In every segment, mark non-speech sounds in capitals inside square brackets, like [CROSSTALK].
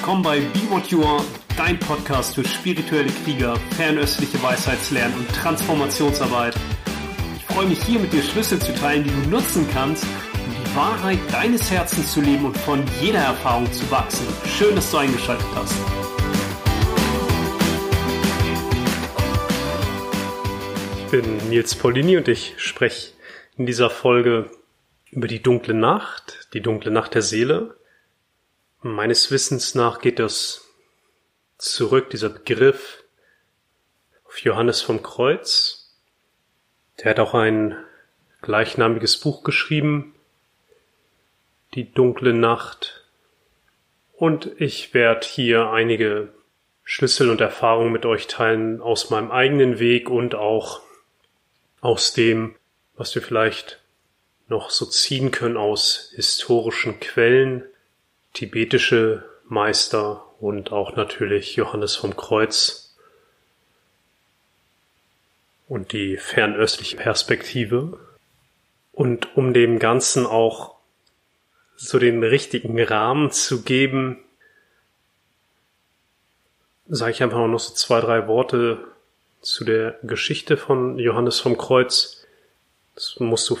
willkommen bei Be What You Are, dein Podcast für spirituelle Krieger, fernöstliche Weisheitslernen und Transformationsarbeit. Ich freue mich hier mit dir Schlüssel zu teilen, die du nutzen kannst, um die Wahrheit deines Herzens zu leben und von jeder Erfahrung zu wachsen. Schön, dass du eingeschaltet hast. Ich bin Nils Paulini und ich spreche in dieser Folge über die dunkle Nacht, die dunkle Nacht der Seele. Meines Wissens nach geht das zurück, dieser Begriff, auf Johannes vom Kreuz. Der hat auch ein gleichnamiges Buch geschrieben, Die dunkle Nacht. Und ich werde hier einige Schlüssel und Erfahrungen mit euch teilen aus meinem eigenen Weg und auch aus dem, was wir vielleicht noch so ziehen können aus historischen Quellen, tibetische Meister und auch natürlich Johannes vom Kreuz und die fernöstliche Perspektive. Und um dem Ganzen auch so den richtigen Rahmen zu geben, sage ich einfach noch so zwei, drei Worte zu der Geschichte von Johannes vom Kreuz. Das muss so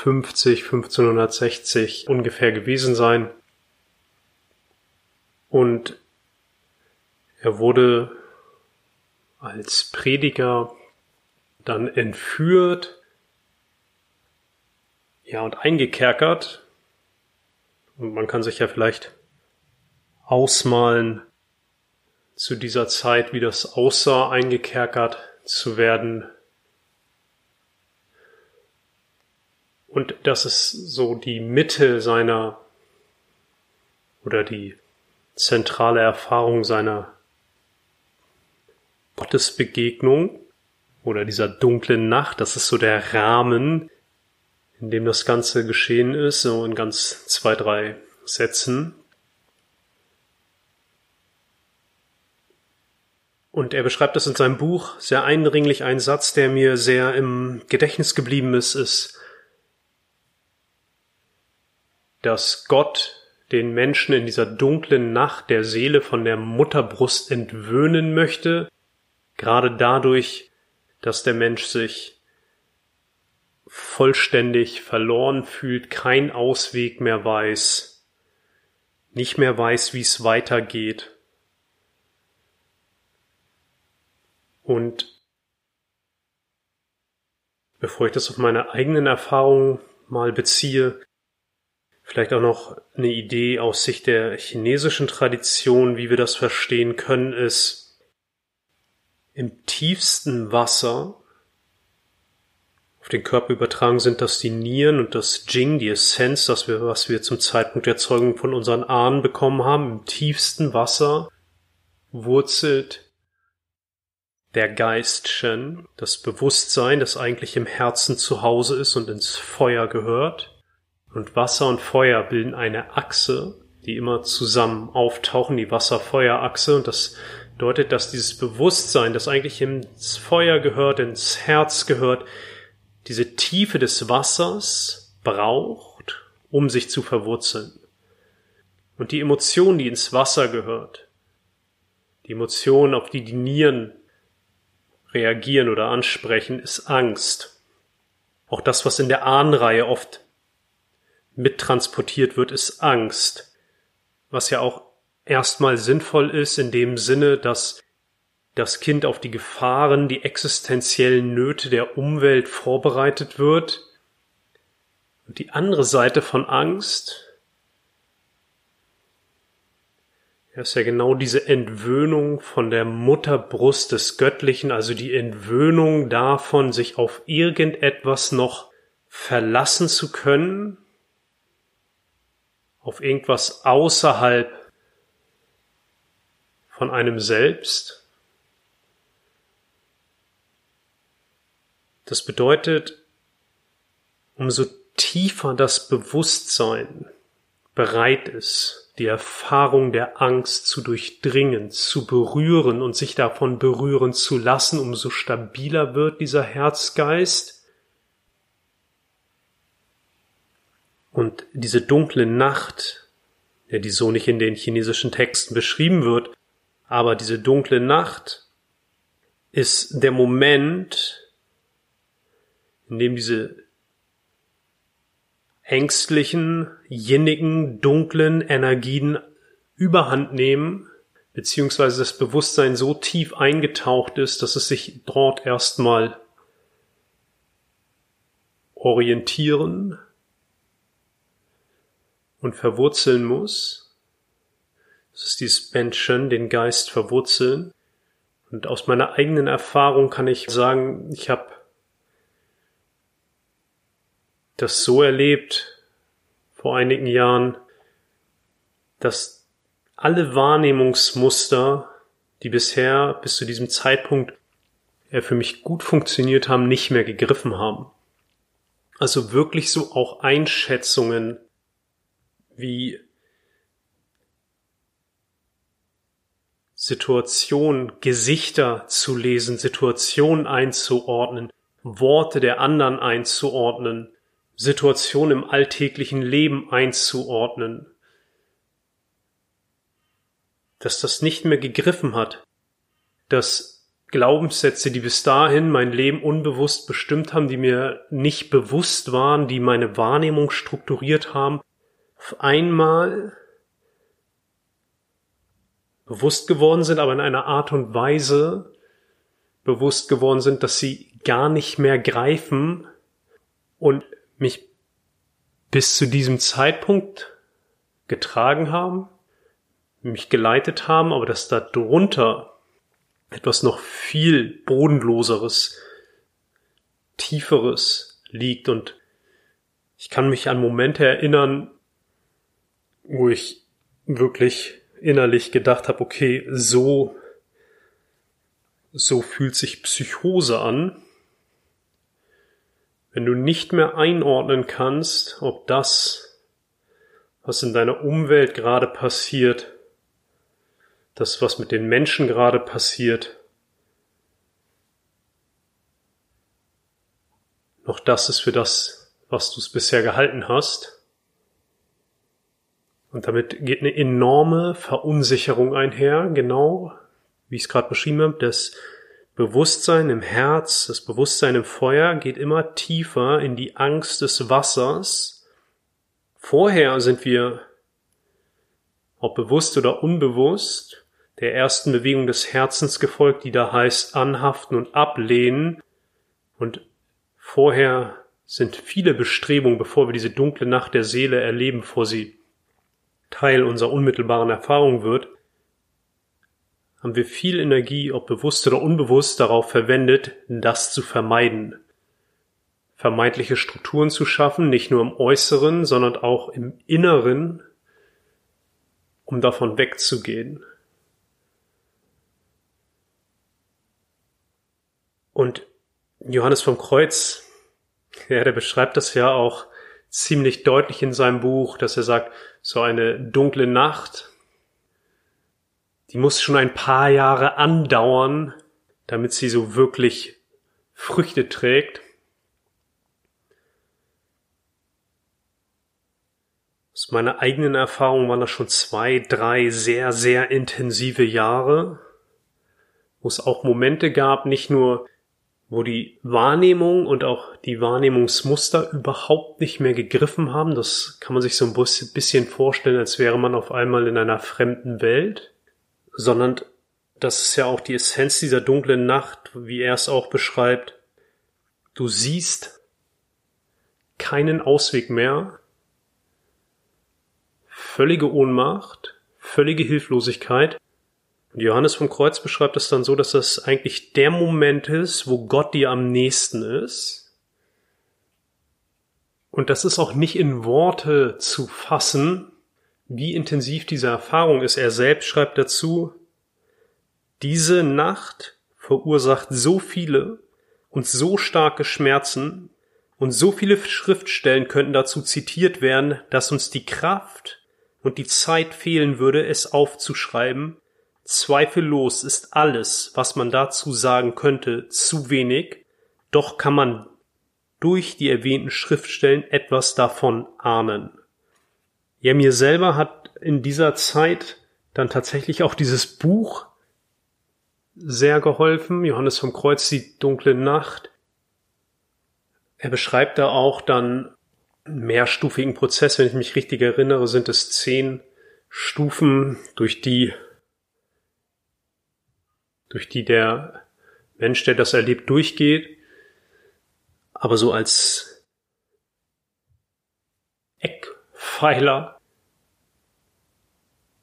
1550, 1560 ungefähr gewesen sein. Und er wurde als Prediger dann entführt, ja, und eingekerkert. Und man kann sich ja vielleicht ausmalen zu dieser Zeit, wie das aussah, eingekerkert zu werden. Und das ist so die Mitte seiner oder die zentrale Erfahrung seiner Gottesbegegnung oder dieser dunklen Nacht. Das ist so der Rahmen, in dem das Ganze geschehen ist, so in ganz zwei, drei Sätzen. Und er beschreibt das in seinem Buch sehr eindringlich. Ein Satz, der mir sehr im Gedächtnis geblieben ist, ist, dass Gott den Menschen in dieser dunklen Nacht der Seele von der Mutterbrust entwöhnen möchte, gerade dadurch, dass der Mensch sich vollständig verloren fühlt, kein Ausweg mehr weiß, nicht mehr weiß, wie es weitergeht. Und bevor ich das auf meine eigenen Erfahrungen mal beziehe, Vielleicht auch noch eine Idee aus Sicht der chinesischen Tradition, wie wir das verstehen können, ist im tiefsten Wasser auf den Körper übertragen sind das die Nieren und das Jing, die Essenz, das wir, was wir zum Zeitpunkt der Zeugung von unseren Ahnen bekommen haben. Im tiefsten Wasser wurzelt der Geist Shen, das Bewusstsein, das eigentlich im Herzen zu Hause ist und ins Feuer gehört. Und Wasser und Feuer bilden eine Achse, die immer zusammen auftauchen, die Wasser-Feuer-Achse. Und das deutet, dass dieses Bewusstsein, das eigentlich ins Feuer gehört, ins Herz gehört, diese Tiefe des Wassers braucht, um sich zu verwurzeln. Und die Emotion, die ins Wasser gehört, die Emotion, auf die die Nieren reagieren oder ansprechen, ist Angst. Auch das, was in der Ahnenreihe oft mittransportiert wird, ist Angst. Was ja auch erstmal sinnvoll ist in dem Sinne, dass das Kind auf die Gefahren, die existenziellen Nöte der Umwelt vorbereitet wird. Und die andere Seite von Angst ist ja genau diese Entwöhnung von der Mutterbrust des Göttlichen, also die Entwöhnung davon, sich auf irgendetwas noch verlassen zu können, auf irgendwas außerhalb von einem selbst. Das bedeutet, umso tiefer das Bewusstsein bereit ist, die Erfahrung der Angst zu durchdringen, zu berühren und sich davon berühren zu lassen, umso stabiler wird dieser Herzgeist Und diese dunkle Nacht, der die so nicht in den chinesischen Texten beschrieben wird. Aber diese dunkle Nacht ist der Moment, in dem diese ängstlichen, jinnigen, dunklen Energien überhand nehmen, beziehungsweise das Bewusstsein so tief eingetaucht ist, dass es sich dort erstmal orientieren und verwurzeln muss. Das ist dieses Benchen, den Geist verwurzeln. Und aus meiner eigenen Erfahrung kann ich sagen, ich habe das so erlebt vor einigen Jahren, dass alle Wahrnehmungsmuster, die bisher bis zu diesem Zeitpunkt für mich gut funktioniert haben, nicht mehr gegriffen haben. Also wirklich so auch Einschätzungen wie Situation, Gesichter zu lesen, Situationen einzuordnen, Worte der anderen einzuordnen, Situationen im alltäglichen Leben einzuordnen, dass das nicht mehr gegriffen hat, dass Glaubenssätze, die bis dahin mein Leben unbewusst bestimmt haben, die mir nicht bewusst waren, die meine Wahrnehmung strukturiert haben, auf einmal bewusst geworden sind, aber in einer Art und Weise bewusst geworden sind, dass sie gar nicht mehr greifen und mich bis zu diesem Zeitpunkt getragen haben, mich geleitet haben, aber dass da drunter etwas noch viel bodenloseres, tieferes liegt und ich kann mich an Momente erinnern, wo ich wirklich innerlich gedacht habe, okay, so, so fühlt sich Psychose an. Wenn du nicht mehr einordnen kannst, ob das, was in deiner Umwelt gerade passiert, das, was mit den Menschen gerade passiert, noch das ist für das, was du es bisher gehalten hast, und damit geht eine enorme Verunsicherung einher, genau wie ich es gerade beschrieben habe. Das Bewusstsein im Herz, das Bewusstsein im Feuer geht immer tiefer in die Angst des Wassers. Vorher sind wir, ob bewusst oder unbewusst, der ersten Bewegung des Herzens gefolgt, die da heißt anhaften und ablehnen. Und vorher sind viele Bestrebungen, bevor wir diese dunkle Nacht der Seele erleben, vor sie Teil unserer unmittelbaren Erfahrung wird, haben wir viel Energie, ob bewusst oder unbewusst, darauf verwendet, das zu vermeiden. Vermeintliche Strukturen zu schaffen, nicht nur im Äußeren, sondern auch im Inneren, um davon wegzugehen. Und Johannes vom Kreuz, ja, der beschreibt das ja auch ziemlich deutlich in seinem Buch, dass er sagt, so eine dunkle Nacht, die muss schon ein paar Jahre andauern, damit sie so wirklich Früchte trägt. Aus meiner eigenen Erfahrung waren das schon zwei, drei sehr, sehr intensive Jahre, wo es auch Momente gab, nicht nur wo die Wahrnehmung und auch die Wahrnehmungsmuster überhaupt nicht mehr gegriffen haben. Das kann man sich so ein bisschen vorstellen, als wäre man auf einmal in einer fremden Welt, sondern das ist ja auch die Essenz dieser dunklen Nacht, wie er es auch beschreibt. Du siehst keinen Ausweg mehr, völlige Ohnmacht, völlige Hilflosigkeit Johannes vom Kreuz beschreibt es dann so, dass das eigentlich der Moment ist, wo Gott dir am nächsten ist. Und das ist auch nicht in Worte zu fassen, wie intensiv diese Erfahrung ist. Er selbst schreibt dazu, diese Nacht verursacht so viele und so starke Schmerzen und so viele Schriftstellen könnten dazu zitiert werden, dass uns die Kraft und die Zeit fehlen würde, es aufzuschreiben, Zweifellos ist alles, was man dazu sagen könnte, zu wenig, doch kann man durch die erwähnten Schriftstellen etwas davon ahnen. Ja, mir selber hat in dieser Zeit dann tatsächlich auch dieses Buch sehr geholfen. Johannes vom Kreuz, die dunkle Nacht. Er beschreibt da auch dann einen mehrstufigen Prozess. Wenn ich mich richtig erinnere, sind es zehn Stufen, durch die, durch die der Mensch, der das erlebt, durchgeht. Aber so als Eckpfeiler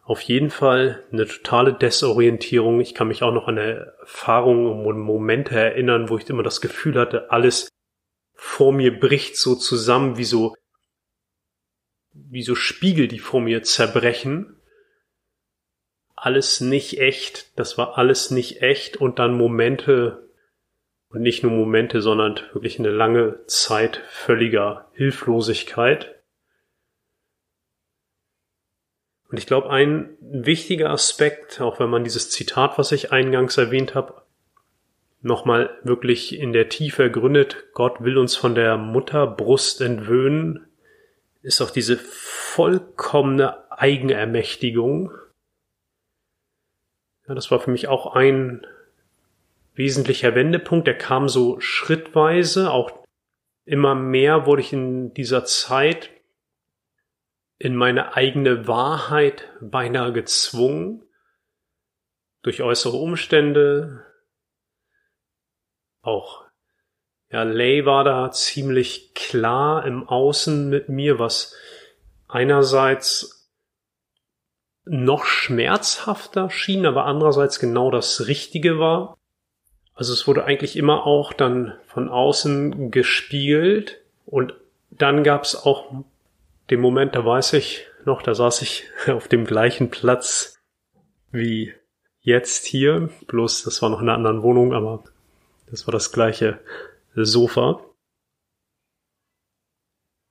auf jeden Fall eine totale Desorientierung. Ich kann mich auch noch an Erfahrungen und Momente erinnern, wo ich immer das Gefühl hatte, alles vor mir bricht so zusammen, wie so, wie so Spiegel, die vor mir zerbrechen. Alles nicht echt. Das war alles nicht echt. Und dann Momente, und nicht nur Momente, sondern wirklich eine lange Zeit völliger Hilflosigkeit. Und ich glaube, ein wichtiger Aspekt, auch wenn man dieses Zitat, was ich eingangs erwähnt habe, nochmal wirklich in der Tiefe ergründet, Gott will uns von der Mutterbrust entwöhnen, ist auch diese vollkommene Eigenermächtigung. Ja, das war für mich auch ein wesentlicher Wendepunkt. Der kam so schrittweise, auch immer mehr wurde ich in dieser Zeit in meine eigene Wahrheit beinahe gezwungen durch äußere Umstände. Auch ja, Lay war da ziemlich klar im Außen mit mir, was einerseits noch schmerzhafter schien, aber andererseits genau das Richtige war. Also es wurde eigentlich immer auch dann von außen gespiegelt und dann gab es auch dem Moment, da weiß ich noch, da saß ich [LAUGHS] auf dem gleichen Platz wie jetzt hier. Bloß, das war noch in einer anderen Wohnung, aber das war das gleiche Sofa.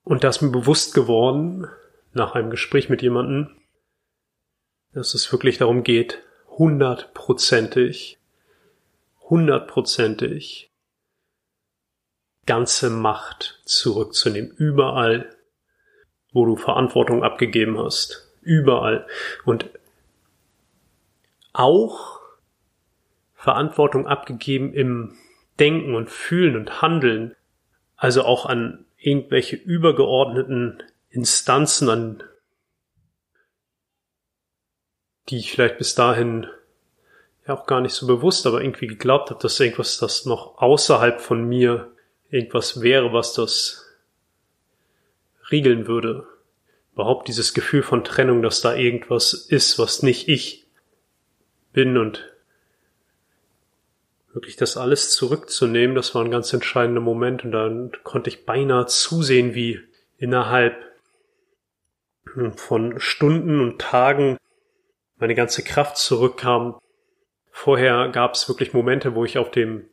Und da ist mir bewusst geworden, nach einem Gespräch mit jemandem, dass es wirklich darum geht, hundertprozentig, hundertprozentig ganze Macht zurückzunehmen, überall wo du Verantwortung abgegeben hast. Überall. Und auch Verantwortung abgegeben im Denken und Fühlen und Handeln. Also auch an irgendwelche übergeordneten Instanzen, an die ich vielleicht bis dahin ja auch gar nicht so bewusst, aber irgendwie geglaubt habe, dass irgendwas, das noch außerhalb von mir irgendwas wäre, was das riegeln würde. Überhaupt dieses Gefühl von Trennung, dass da irgendwas ist, was nicht ich bin und wirklich das alles zurückzunehmen, das war ein ganz entscheidender Moment und dann konnte ich beinahe zusehen, wie innerhalb von Stunden und Tagen meine ganze Kraft zurückkam. Vorher gab es wirklich Momente, wo ich auf dem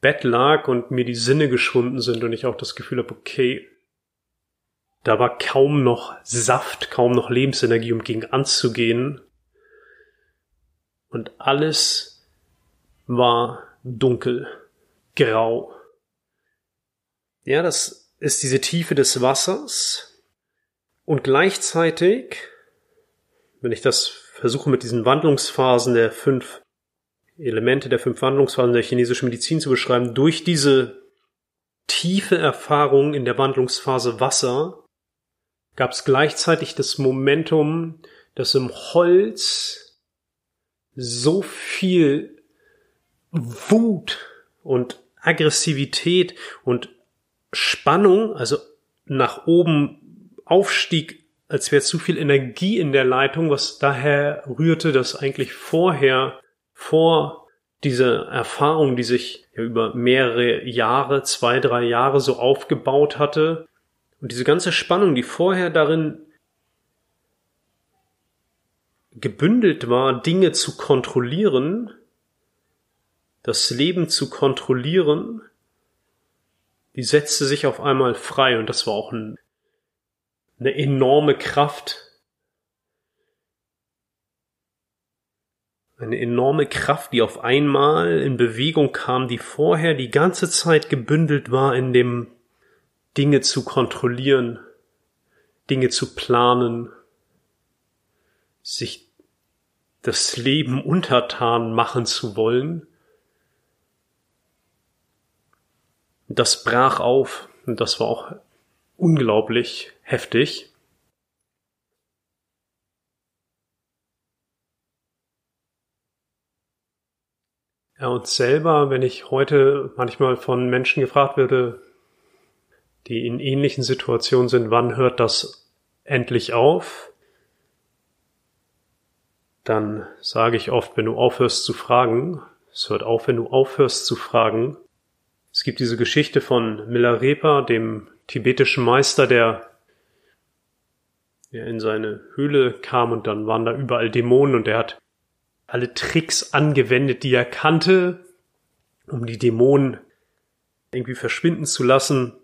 Bett lag und mir die Sinne geschwunden sind und ich auch das Gefühl habe, okay, da war kaum noch Saft, kaum noch Lebensenergie, um gegen anzugehen. Und alles war dunkel, grau. Ja, das ist diese Tiefe des Wassers. Und gleichzeitig, wenn ich das versuche mit diesen Wandlungsphasen der fünf Elemente der fünf Wandlungsphasen der chinesischen Medizin zu beschreiben, durch diese tiefe Erfahrung in der Wandlungsphase Wasser gab es gleichzeitig das Momentum, dass im Holz so viel Wut und Aggressivität und Spannung, also nach oben aufstieg, als wäre zu viel Energie in der Leitung, was daher rührte, dass eigentlich vorher, vor dieser Erfahrung, die sich über mehrere Jahre, zwei, drei Jahre so aufgebaut hatte, und diese ganze Spannung, die vorher darin gebündelt war, Dinge zu kontrollieren, das Leben zu kontrollieren, die setzte sich auf einmal frei und das war auch ein, eine enorme Kraft. Eine enorme Kraft, die auf einmal in Bewegung kam, die vorher die ganze Zeit gebündelt war in dem Dinge zu kontrollieren, Dinge zu planen, sich das Leben untertan machen zu wollen. Das brach auf und das war auch unglaublich heftig. Ja, und selber, wenn ich heute manchmal von Menschen gefragt werde, die in ähnlichen Situationen sind, wann hört das endlich auf? Dann sage ich oft, wenn du aufhörst zu fragen, es hört auf, wenn du aufhörst zu fragen. Es gibt diese Geschichte von Milarepa, dem tibetischen Meister, der, der in seine Höhle kam und dann waren da überall Dämonen und er hat alle Tricks angewendet, die er kannte, um die Dämonen irgendwie verschwinden zu lassen.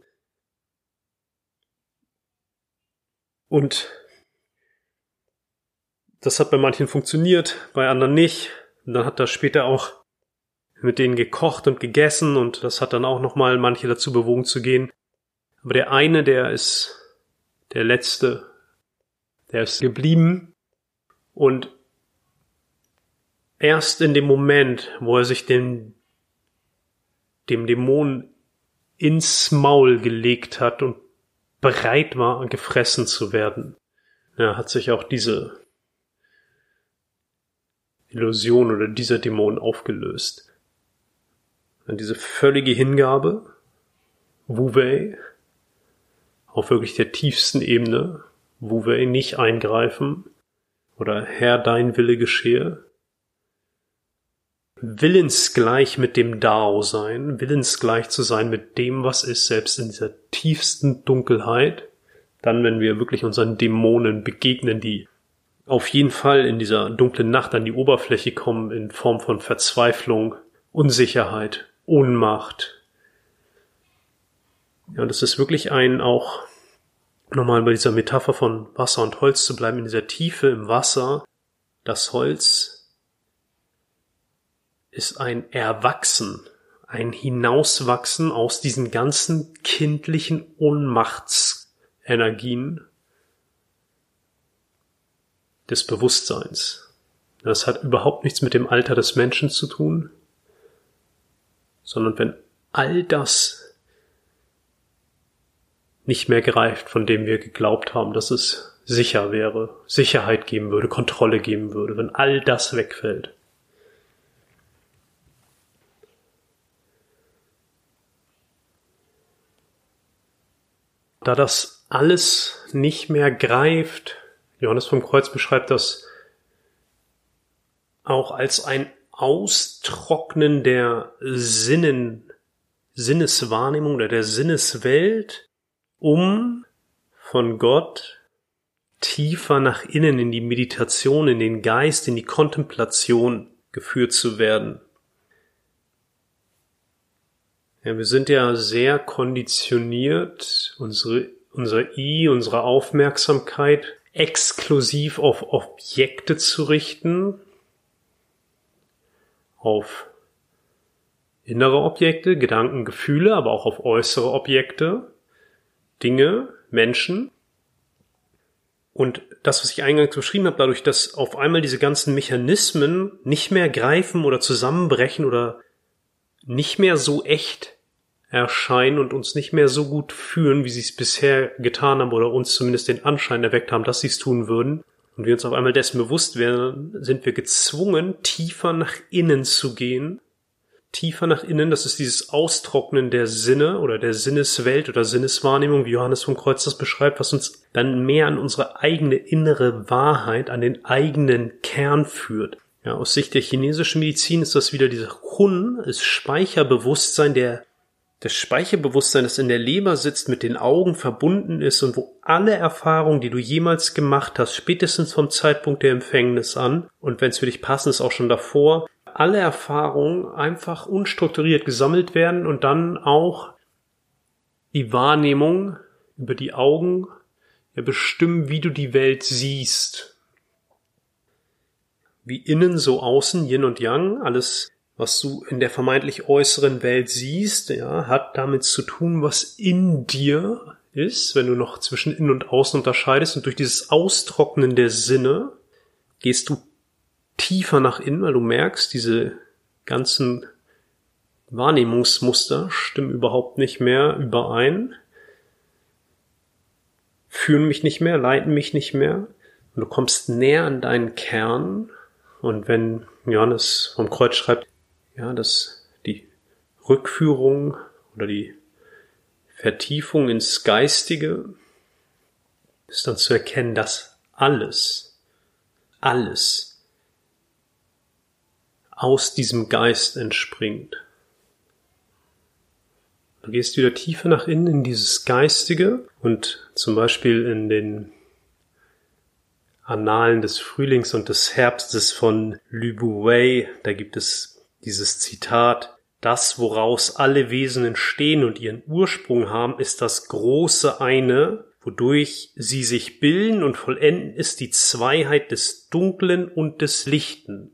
Und das hat bei manchen funktioniert, bei anderen nicht. Und dann hat er später auch mit denen gekocht und gegessen und das hat dann auch nochmal manche dazu bewogen zu gehen. Aber der eine, der ist der letzte, der ist geblieben und erst in dem Moment, wo er sich dem, dem Dämon ins Maul gelegt hat und bereit war, gefressen zu werden, ja, hat sich auch diese Illusion oder dieser Dämon aufgelöst. Und diese völlige Hingabe, Wu Wei, auf wirklich der tiefsten Ebene, Wu Wei nicht eingreifen oder Herr, dein Wille geschehe, willensgleich mit dem Dao sein, willensgleich zu sein mit dem, was ist, selbst in dieser tiefsten Dunkelheit, dann, wenn wir wirklich unseren Dämonen begegnen, die auf jeden Fall in dieser dunklen Nacht an die Oberfläche kommen in Form von Verzweiflung, Unsicherheit, Ohnmacht. Ja, das ist wirklich ein auch nochmal bei dieser Metapher von Wasser und Holz zu bleiben, in dieser Tiefe im Wasser, das Holz ist ein Erwachsen, ein Hinauswachsen aus diesen ganzen kindlichen Ohnmachtsenergien des Bewusstseins. Das hat überhaupt nichts mit dem Alter des Menschen zu tun, sondern wenn all das nicht mehr greift, von dem wir geglaubt haben, dass es sicher wäre, Sicherheit geben würde, Kontrolle geben würde, wenn all das wegfällt, Da das alles nicht mehr greift, Johannes vom Kreuz beschreibt das auch als ein Austrocknen der Sinnen, Sinneswahrnehmung oder der Sinneswelt, um von Gott tiefer nach innen in die Meditation, in den Geist, in die Kontemplation geführt zu werden. Ja, wir sind ja sehr konditioniert, unsere, unser I, unsere Aufmerksamkeit exklusiv auf Objekte zu richten, auf innere Objekte, Gedanken, Gefühle, aber auch auf äußere Objekte, Dinge, Menschen. Und das, was ich eingangs beschrieben habe, dadurch, dass auf einmal diese ganzen Mechanismen nicht mehr greifen oder zusammenbrechen oder nicht mehr so echt erscheinen und uns nicht mehr so gut fühlen, wie sie es bisher getan haben oder uns zumindest den Anschein erweckt haben, dass sie es tun würden, und wir uns auf einmal dessen bewusst werden, sind wir gezwungen, tiefer nach innen zu gehen. Tiefer nach innen, das ist dieses Austrocknen der Sinne oder der Sinneswelt oder Sinneswahrnehmung, wie Johannes vom Kreuz das beschreibt, was uns dann mehr an unsere eigene innere Wahrheit, an den eigenen Kern führt. Ja, aus Sicht der chinesischen Medizin ist das wieder dieser Hun, ist Speicherbewusstsein, der das Speicherbewusstsein, das in der Leber sitzt, mit den Augen verbunden ist und wo alle Erfahrungen, die du jemals gemacht hast, spätestens vom Zeitpunkt der Empfängnis an und wenn es für dich passend ist, auch schon davor, alle Erfahrungen einfach unstrukturiert gesammelt werden und dann auch die Wahrnehmung über die Augen ja bestimmen, wie du die Welt siehst. Wie innen so außen, Yin und Yang, alles, was du in der vermeintlich äußeren Welt siehst, ja, hat damit zu tun, was in dir ist, wenn du noch zwischen innen und außen unterscheidest und durch dieses Austrocknen der Sinne gehst du tiefer nach innen, weil du merkst, diese ganzen Wahrnehmungsmuster stimmen überhaupt nicht mehr überein, führen mich nicht mehr, leiten mich nicht mehr. Und du kommst näher an deinen Kern. Und wenn Johannes vom Kreuz schreibt, ja, dass die Rückführung oder die Vertiefung ins Geistige ist dann zu erkennen, dass alles, alles aus diesem Geist entspringt. Du gehst wieder tiefer nach innen in dieses Geistige und zum Beispiel in den Annalen des Frühlings und des Herbstes von Lü Wei, da gibt es dieses Zitat, das, woraus alle Wesen entstehen und ihren Ursprung haben, ist das große eine, wodurch sie sich bilden und vollenden, ist die Zweiheit des Dunklen und des Lichten.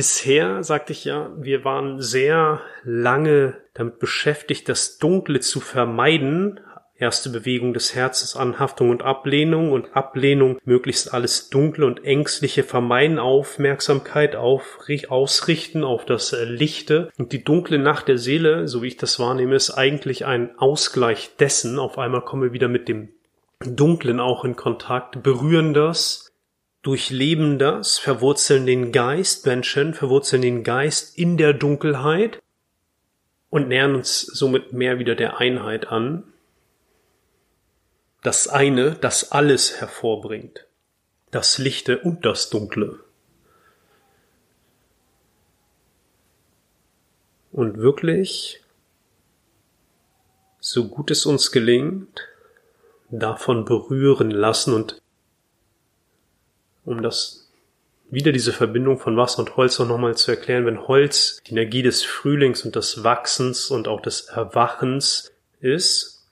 Bisher, sagte ich ja, wir waren sehr lange damit beschäftigt, das Dunkle zu vermeiden, Erste Bewegung des Herzens, Anhaftung und Ablehnung und Ablehnung, möglichst alles Dunkle und Ängstliche vermeiden, Aufmerksamkeit auf, ausrichten auf das äh, Lichte. Und die dunkle Nacht der Seele, so wie ich das wahrnehme, ist eigentlich ein Ausgleich dessen. Auf einmal kommen wir wieder mit dem Dunklen auch in Kontakt, berühren das, durchleben das, verwurzeln den Geist, Menschen verwurzeln den Geist in der Dunkelheit und nähern uns somit mehr wieder der Einheit an das eine, das alles hervorbringt, das Lichte und das Dunkle. Und wirklich, so gut es uns gelingt, davon berühren lassen und um das wieder diese Verbindung von Wasser und Holz noch nochmal zu erklären, wenn Holz die Energie des Frühlings und des Wachsens und auch des Erwachens ist,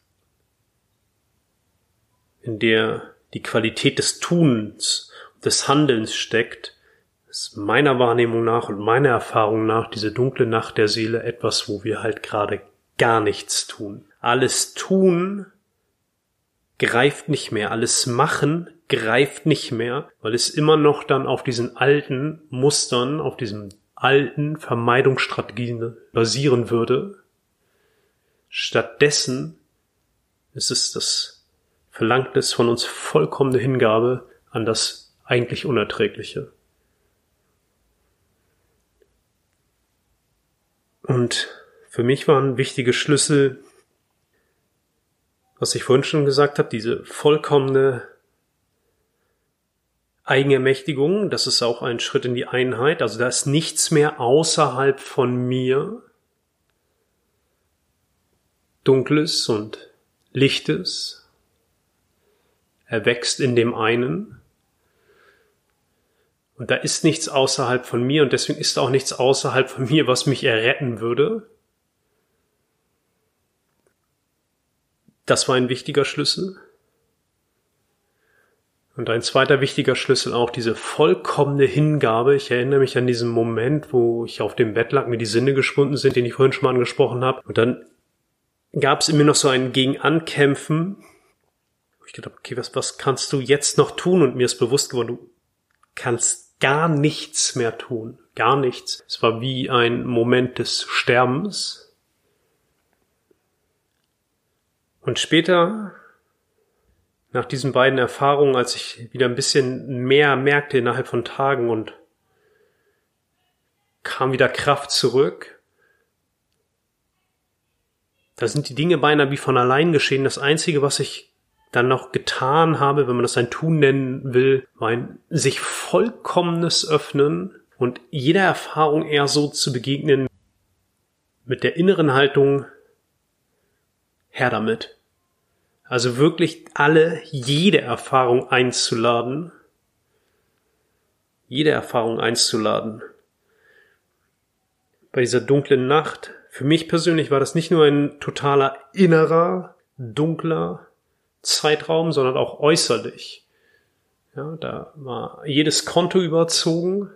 in der die Qualität des Tuns, des Handelns steckt, ist meiner Wahrnehmung nach und meiner Erfahrung nach diese dunkle Nacht der Seele etwas, wo wir halt gerade gar nichts tun. Alles tun greift nicht mehr, alles machen greift nicht mehr, weil es immer noch dann auf diesen alten Mustern, auf diesen alten Vermeidungsstrategien basieren würde. Stattdessen ist es das verlangt es von uns vollkommene Hingabe an das eigentlich Unerträgliche. Und für mich waren wichtige Schlüssel, was ich vorhin schon gesagt habe, diese vollkommene Eigenermächtigung, das ist auch ein Schritt in die Einheit, also da ist nichts mehr außerhalb von mir, Dunkles und Lichtes, er wächst in dem einen. Und da ist nichts außerhalb von mir und deswegen ist auch nichts außerhalb von mir, was mich erretten würde. Das war ein wichtiger Schlüssel. Und ein zweiter wichtiger Schlüssel auch diese vollkommene Hingabe. Ich erinnere mich an diesen Moment, wo ich auf dem Bett lag, mir die Sinne geschwunden sind, den ich vorhin schon mal angesprochen habe. Und dann gab es in mir noch so ein Gegenankämpfen ich gedacht, okay, was, was kannst du jetzt noch tun? Und mir ist bewusst geworden, du kannst gar nichts mehr tun. Gar nichts. Es war wie ein Moment des Sterbens. Und später, nach diesen beiden Erfahrungen, als ich wieder ein bisschen mehr merkte innerhalb von Tagen und kam wieder Kraft zurück, da sind die Dinge beinahe wie von allein geschehen. Das Einzige, was ich dann noch getan habe, wenn man das ein Tun nennen will, war ein sich vollkommenes Öffnen und jeder Erfahrung eher so zu begegnen mit der inneren Haltung, her damit. Also wirklich alle, jede Erfahrung einzuladen, jede Erfahrung einzuladen. Bei dieser dunklen Nacht, für mich persönlich war das nicht nur ein totaler innerer, dunkler, Zeitraum, sondern auch äußerlich. Ja, da war jedes Konto überzogen,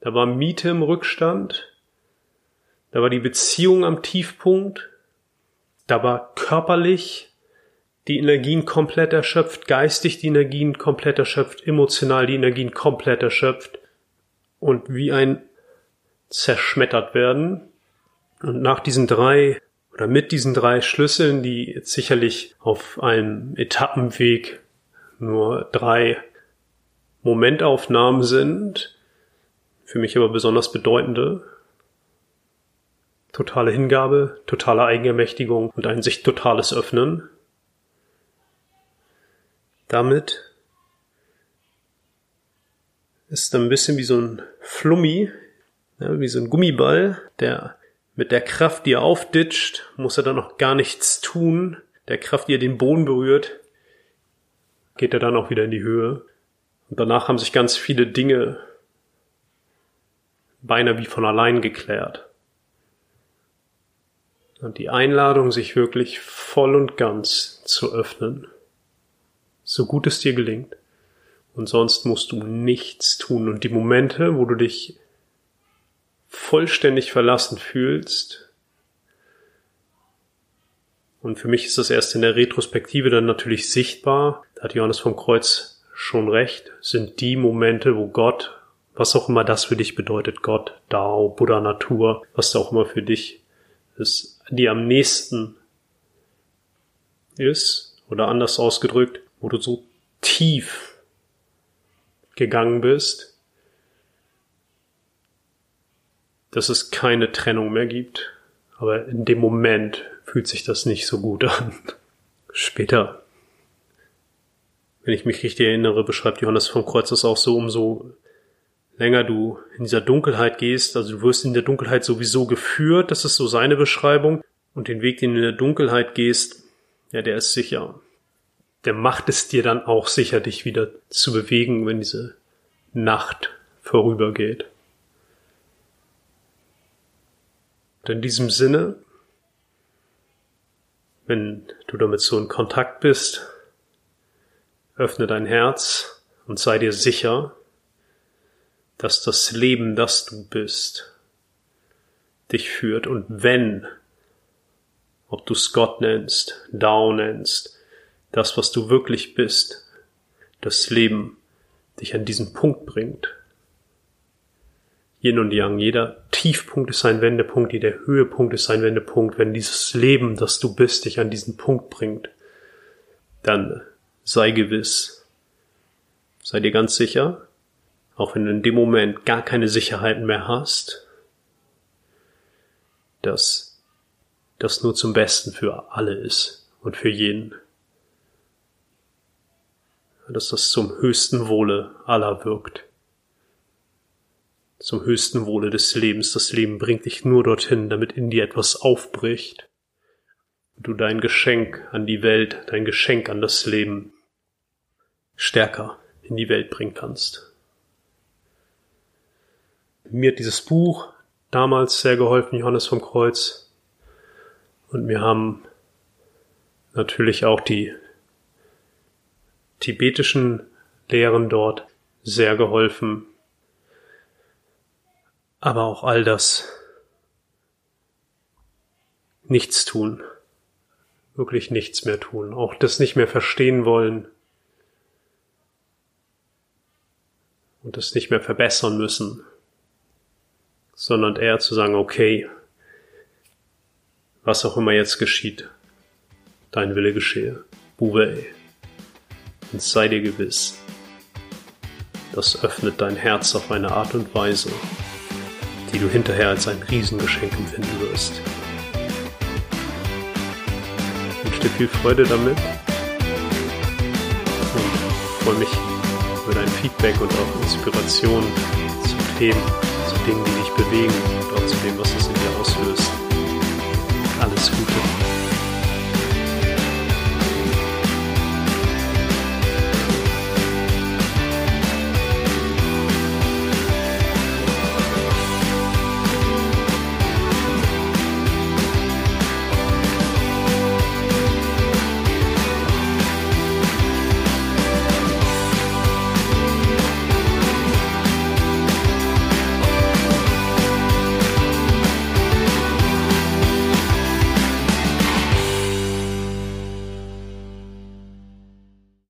da war Miete im Rückstand, da war die Beziehung am Tiefpunkt, da war körperlich die Energien komplett erschöpft, geistig die Energien komplett erschöpft, emotional die Energien komplett erschöpft und wie ein zerschmettert werden. Und nach diesen drei oder mit diesen drei Schlüsseln, die jetzt sicherlich auf einem Etappenweg nur drei Momentaufnahmen sind, für mich aber besonders bedeutende, totale Hingabe, totale Eigenermächtigung und ein sich totales Öffnen. Damit ist ein bisschen wie so ein Flummi, ja, wie so ein Gummiball, der mit der Kraft, die er aufditscht, muss er dann noch gar nichts tun. Der Kraft, die er den Boden berührt, geht er dann auch wieder in die Höhe. Und danach haben sich ganz viele Dinge beinahe wie von allein geklärt. Und die Einladung, sich wirklich voll und ganz zu öffnen, so gut es dir gelingt. Und sonst musst du nichts tun. Und die Momente, wo du dich vollständig verlassen fühlst, und für mich ist das erst in der Retrospektive dann natürlich sichtbar, da hat Johannes vom Kreuz schon recht, sind die Momente, wo Gott, was auch immer das für dich bedeutet, Gott, Dao, Buddha, Natur, was auch immer für dich ist, die am nächsten ist, oder anders ausgedrückt, wo du so tief gegangen bist, dass es keine Trennung mehr gibt. Aber in dem Moment fühlt sich das nicht so gut an. Später, wenn ich mich richtig erinnere, beschreibt Johannes vom Kreuz das auch so, umso länger du in dieser Dunkelheit gehst, also du wirst in der Dunkelheit sowieso geführt, das ist so seine Beschreibung, und den Weg, den du in der Dunkelheit gehst, ja, der ist sicher. Der macht es dir dann auch sicher, dich wieder zu bewegen, wenn diese Nacht vorübergeht. Und in diesem Sinne, wenn du damit so in Kontakt bist, öffne dein Herz und sei dir sicher, dass das Leben, das du bist, dich führt. Und wenn, ob du es Gott nennst, Dao nennst, das, was du wirklich bist, das Leben dich an diesen Punkt bringt. Yin und Yang, jeder Tiefpunkt ist ein Wendepunkt, jeder Höhepunkt ist ein Wendepunkt. Wenn dieses Leben, das du bist, dich an diesen Punkt bringt, dann sei gewiss, sei dir ganz sicher, auch wenn du in dem Moment gar keine Sicherheiten mehr hast, dass das nur zum Besten für alle ist und für jeden. Dass das zum höchsten Wohle aller wirkt. Zum höchsten Wohle des Lebens. Das Leben bringt dich nur dorthin, damit in dir etwas aufbricht. Du dein Geschenk an die Welt, dein Geschenk an das Leben stärker in die Welt bringen kannst. Mir hat dieses Buch damals sehr geholfen, Johannes vom Kreuz. Und mir haben natürlich auch die tibetischen Lehren dort sehr geholfen. Aber auch all das nichts tun. Wirklich nichts mehr tun. Auch das nicht mehr verstehen wollen. Und das nicht mehr verbessern müssen sondern eher zu sagen, okay, was auch immer jetzt geschieht, dein Wille geschehe. Buwe. Und sei dir gewiss, das öffnet dein Herz auf eine Art und Weise, die du hinterher als ein Riesengeschenk empfinden wirst. Ich wünsche dir viel Freude damit und freue mich über dein Feedback und auch Inspiration zu Themen, Dingen, die dich bewegen und auch zu dem, was es in dir auslöst. Alles Gute.